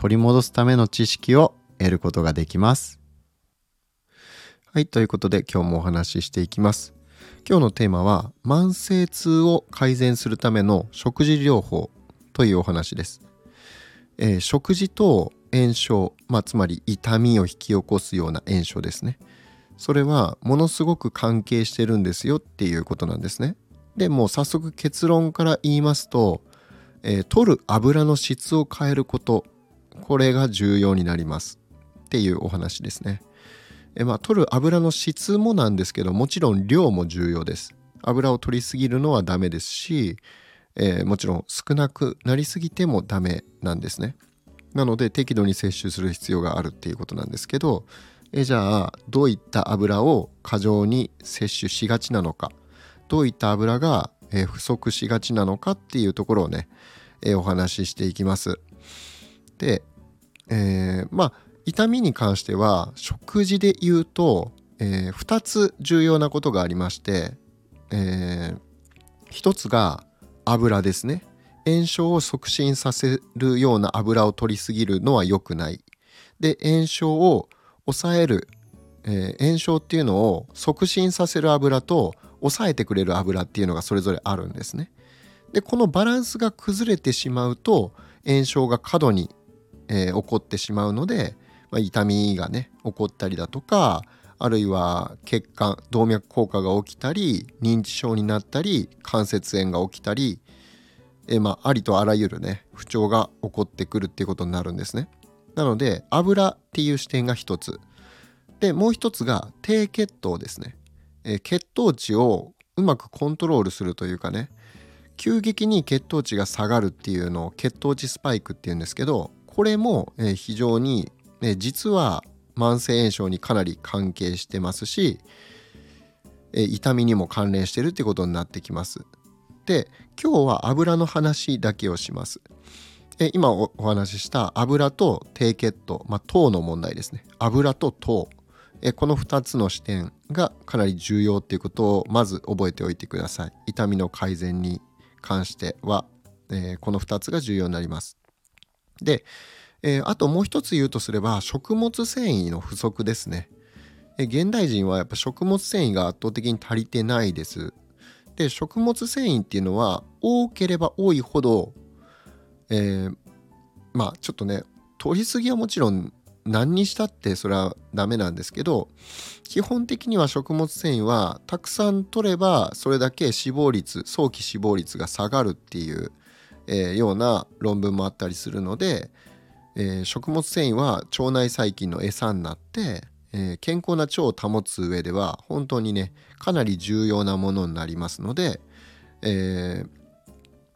取り戻すための知識を得ることができます。はいということで今日もお話ししていきます。今日のテーマは慢性痛を改善するための食事療法というお話です、えー、食事と炎症、まあ、つまり痛みを引き起こすような炎症ですね。それはものすごく関係してるんですよっていうことなんですね。でもう早速結論から言いますと、えー、取る油の質を変えること。これが重要になりますっていうお話ですね。えまあ取る油の質もなんですけどもちろん量も重要です。油を取りすぎるのはダメですし、えー、もちろん少なくなりすぎてもダメなんですね。なので適度に摂取する必要があるっていうことなんですけどえじゃあどういった油を過剰に摂取しがちなのか。どういった油が、え不足しがちなのかっていうところをね、えお話ししていきます。で、えー、まあ痛みに関しては食事で言うと、えー、2つ重要なことがありまして、えー、1つが油ですね。炎症を促進させるような油を取りすぎるのは良くない。で炎症を抑える、えー、炎症っていうのを促進させる油と抑えてくれる油っていうのがそれぞれあるんですね。でこのバランスが崩れてしまうと炎症が過度に、えー、起こってしまうのでまあ、痛みがね起こったりだとかあるいは血管動脈硬化が起きたり認知症になったり関節炎が起きたりえまあ、ありとあらゆるね不調が起こってくるっていうことになるんですね。なので油っていう視点が一つでもう一つが低血糖ですね。え血糖値をうまくコントロールするというかね急激に血糖値が下がるっていうのを血糖値スパイクっていうんですけどこれも非常にね、実は慢性炎症にかなり関係してますし、え痛みにも関連してるってことになってきます。で今日は油の話だけをします。え今お話しした油と低血糖、まあ、糖の問題ですね油と糖えこの2つの視点がかなり重要っていうことをまず覚えておいてください痛みの改善に関しては、え、この2つが重要になりますでえー、あともう一つ言うとすれば食物繊維の不足ですね、え、現代人はやっぱ食物繊維が圧倒的に足りてないです。で食物繊維っていうのは多ければ多いほど、えー、まあちょっとね取りすぎはもちろん何にしたってそれはダメなんですけど基本的には食物繊維はたくさん取ればそれだけ死亡率早期死亡率が下がるっていう、えー、ような論文もあったりするので、えー、食物繊維は腸内細菌の餌になって、えー、健康な腸を保つ上では本当にねかなり重要なものになりますので、えー、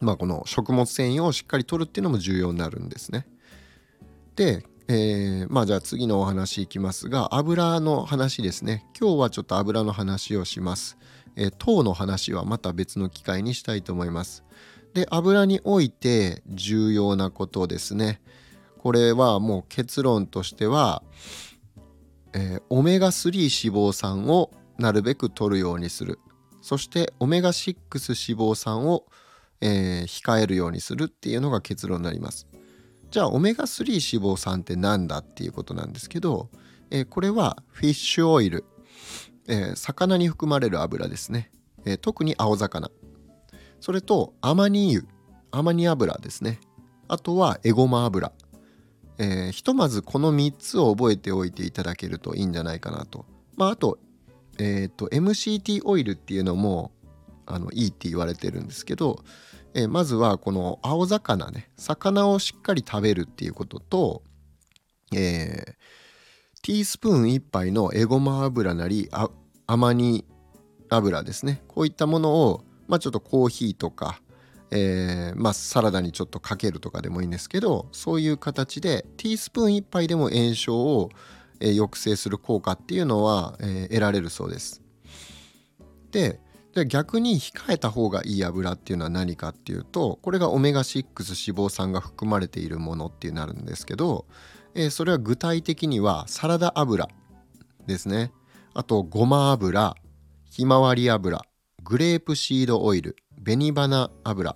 まあ、この食物繊維をしっかりとるっていうのも重要になるんですね。で、えー、まあじゃあ次のお話いきますが油の話ですね。今日はちょっと油の話をします、えー、糖の話はまた別の機会にしたいと思います。で油において重要なことですね。これはもう結論としては、えー、オメガ3脂肪酸をなるべく取るようにする。そしてオメガ6脂肪酸を、えー、控えるようにするっていうのが結論になります。じゃあオメガ3脂肪酸って何だっていうことなんですけど、えー、これはフィッシュオイル、え、魚に含まれる油ですね、え特に青魚。それとアマニ油アマニ油ですね。あとはエゴマ油。えー、ひとまずこの3つを覚えておいていただけるといいんじゃないかなと。まあ、あと,、えーと、MCT オイルっていうのもあのいいって言われてるんですけど、えー、まずはこの青魚ね。魚をしっかり食べるっていうことと、えー、ティースプーン1杯のエゴマ油なりアマニ油ですね。こういったものを、まあ、ちょっとコーヒーとか、えー、まあサラダにちょっとかけるとかでもいいんですけどそういう形でティースプーン1杯でも炎症を、えー、抑制する効果っていうのは、えー、得られるそうです。で逆に控えた方がいい油っていうのは何かっていうとこれがオメガ6脂肪酸が含まれているものっていうなるんですけど、えー、それは具体的にはサラダ油ですねあとごま油ひまわり油グレープシードオイル紅花油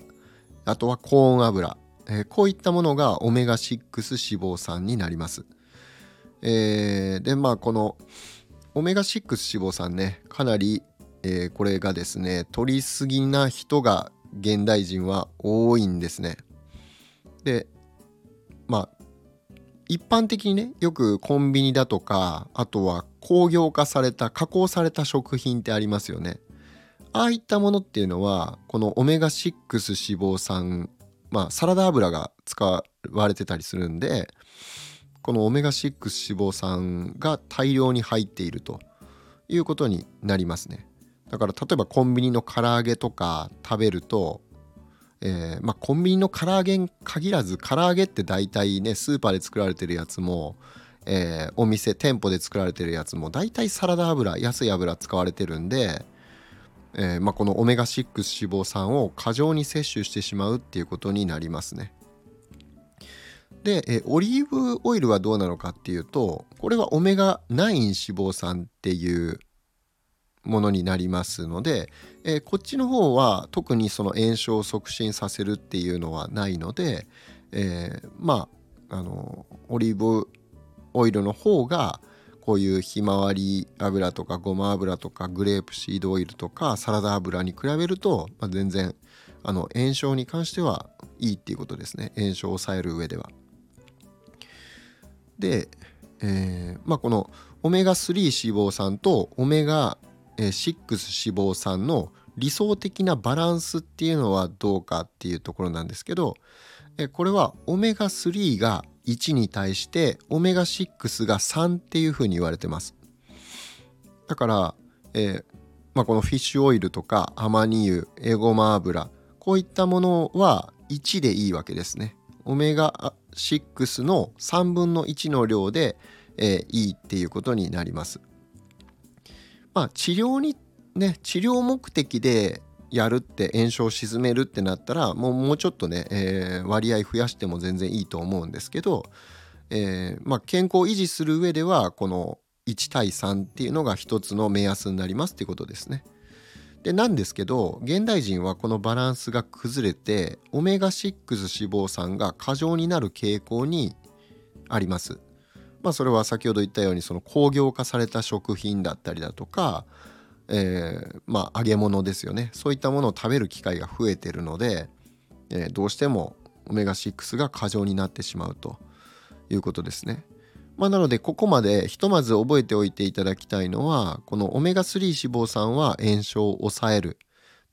あとはコーン油、えー、こういったものがオメガ6脂肪酸になります、えー、でまあこのオメガ6脂肪酸ねかなりえー、これがですね取りすぎな人が現代人は多いんですね。でまあ一般的にねよくコンビニだとかあとは工業化された加工された食品ってありますよね。ああいったものっていうのはこのオメガ6脂肪酸まあサラダ油が使われてたりするんでこのオメガ6脂肪酸が大量に入っているということになりますね。だから例えばコンビニの唐揚げとか食べると、えー、まあ、コンビニの唐揚げに限らず唐揚げって大体ねスーパーで作られてるやつも、えー、お店店舗で作られてるやつも大体サラダ油安い油使われてるんで、えー、まあ、このオメガ6脂肪酸を過剰に摂取してしまうっていうことになりますね。で、えオリーブオイルはどうなのかっていうとこれはオメガ9脂肪酸っていうものになりますので、えー、こっちの方は特にその炎症を促進させるっていうのはないので、え、まああのオリーブオイルの方がこういうひまわり油とかごま油とかグレープシードオイルとかサラダ油に比べると、まあ、全然あの炎症に関してはいいっていうことですね炎症を抑える上では。で、えー、まあこのオメガ3脂肪酸とオメガ6脂肪酸の理想的なバランスっていうのはどうかっていうところなんですけどこれはオメガ3が1に対してオメガ6が3っていうふうに言われてます。だから、えー、まあ、このフィッシュオイルとかアマニ油エゴマ油こういったものは1でいいわけですね。オメガ6の3分の1の量で、えー、いいっていうことになります。まあ治療にね治療目的でやるって炎症を鎮めるってなったらもうもうちょっとね、えー、割合増やしても全然いいと思うんですけど、えー、まあ、健康を維持する上ではこの1対3っていうのが一つの目安になりますっていうことですね。でなんですけど現代人はこのバランスが崩れてオメガ6脂肪酸が過剰になる傾向にあります。まあ、それは先ほど言ったようにその工業化された食品だったりだとか、えー、まあ揚げ物ですよねそういったものを食べる機会が増えてるので、えー、どうしてもオメガ6が過剰になってしまうということですね。まあ、なのでここまでひとまず覚えておいていただきたいのはこのオメガ3脂肪酸は炎症を抑える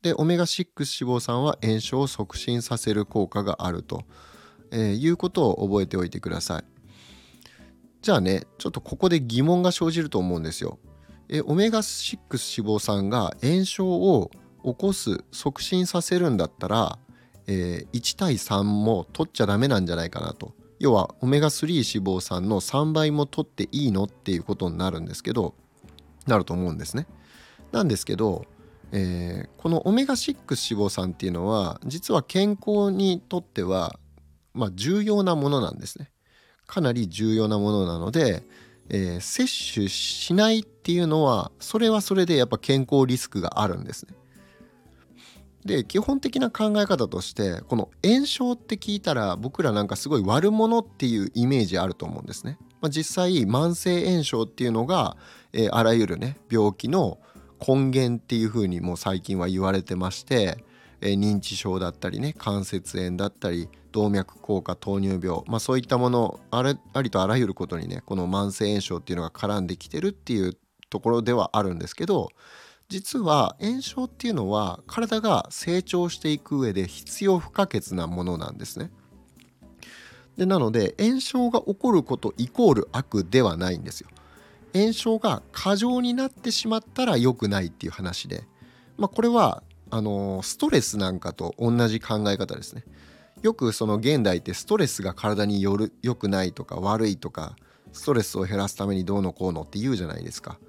でオメガ6脂肪酸は炎症を促進させる効果があると、えー、いうことを覚えておいてください。じゃあねちょっとここで疑問が生じると思うんですよ。えオメガ6脂肪酸が炎症を起こす促進させるんだったら、えー、1対3も取っちゃダメなんじゃないかなと。要はオメガ3脂肪酸の3倍も取っていいのっていうことになるんですけどなると思うんですね。なんですけど、えー、このオメガ6脂肪酸っていうのは実は健康にとっては、まあ、重要なものなんですね。かなり重要なものなので、えー、摂取しないっていうのはそれはそれでやっぱ健康リスクがあるんですね。で基本的な考え方としてこの炎症って聞いたら僕らなんかすごい悪者っていうイメージあると思うんですね。まあ、実際慢性炎症っていうのが、えー、あらゆるね病気の根源っていうふうにもう最近は言われてまして、え、認知症だったりね関節炎だったり動脈硬化糖尿病、まあ、そういったものあれありとあらゆることにねこの慢性炎症っていうのが絡んできてるっていうところではあるんですけど実は炎症っていうのは体が成長していく上で必要不可欠なものなんですね。でなので炎症が起こることイコール悪ではないんですよ。炎症が過剰になってしまったら良くないっていう話で、まあ、これはあのストレスなんかと同じ考え方ですね。よくその現代ってストレスが体による良くないとか悪いとかストレスを減らすためにどうのこうのって言うじゃないですか。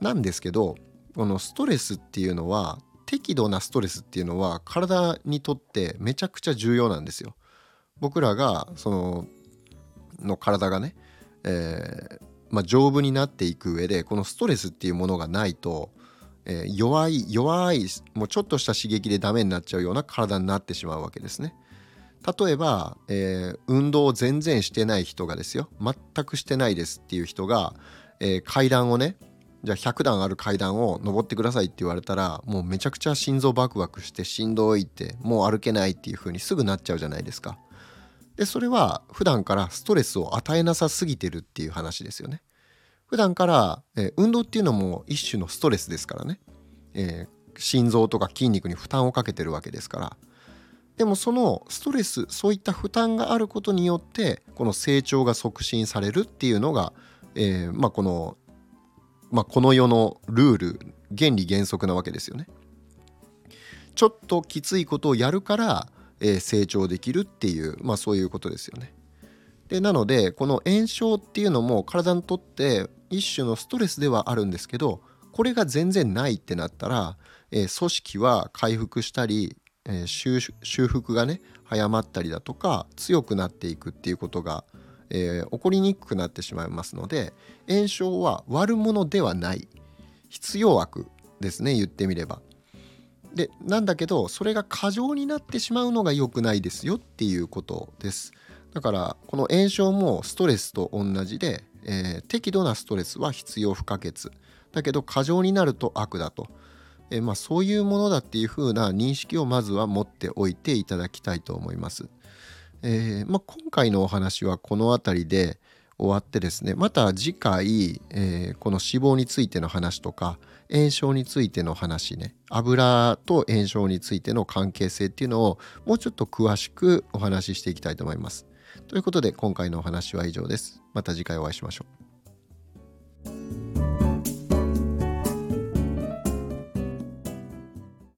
なんですけどこのストレスっていうのは適度なストレスっていうのは体にとってめちゃくちゃ重要なんですよ。僕らがそのの体がね、えー、まあ、丈夫になっていく上でこのストレスっていうものがないと、えー、弱い弱いもうちょっとした刺激でダメになっちゃうような体になってしまうわけですね。例えば、えー、運動を全然してない人がですよ全くしてないですっていう人が、え階段をねじゃあ100段ある階段を登ってくださいって言われたらもうめちゃくちゃ心臓バクバクしてしんどいってもう歩けないっていう風にすぐなっちゃうじゃないですか。でそれは普段からストレスを与えなさすぎてるっていう話ですよね。普段から、えー、運動っていうのも一種のストレスですからね、えー、心臓とか筋肉に負担をかけてるわけですからでもそのストレスそういった負担があることによってこの成長が促進されるっていうのが、えー、まあ、この、まあ、この世のルール原理原則なわけですよね。ちょっときついことをやるからえ成長できるっていう、まあ、そういうことですよね。でなのでこの炎症っていうのも体にとって一種のストレスではあるんですけどこれが全然ないってなったら、えー、組織は回復したり、えー、修復がね早まったりだとか強くなっていくっていうことが、えー、起こりにくくなってしまいますので炎症は悪者ではない必要悪ですね言ってみれば。でなんだけどそれが過剰になってしまうのが良くないですよっていうことですだからこの炎症もストレスと同じで、えー、適度なストレスは必要不可欠。だけど過剰になると悪だと、えー、まあ、そういうものだっていう風な認識をまずは持っておいていただきたいと思います、えー、まあ、今回のお話はこの辺りで終わってですねまた次回、えこの脂肪についての話とか炎症についての話ね油と炎症についての関係性っていうのをもうちょっと詳しくお話ししていきたいと思います。ということで今回のお話は以上です。また次回お会いしましょう。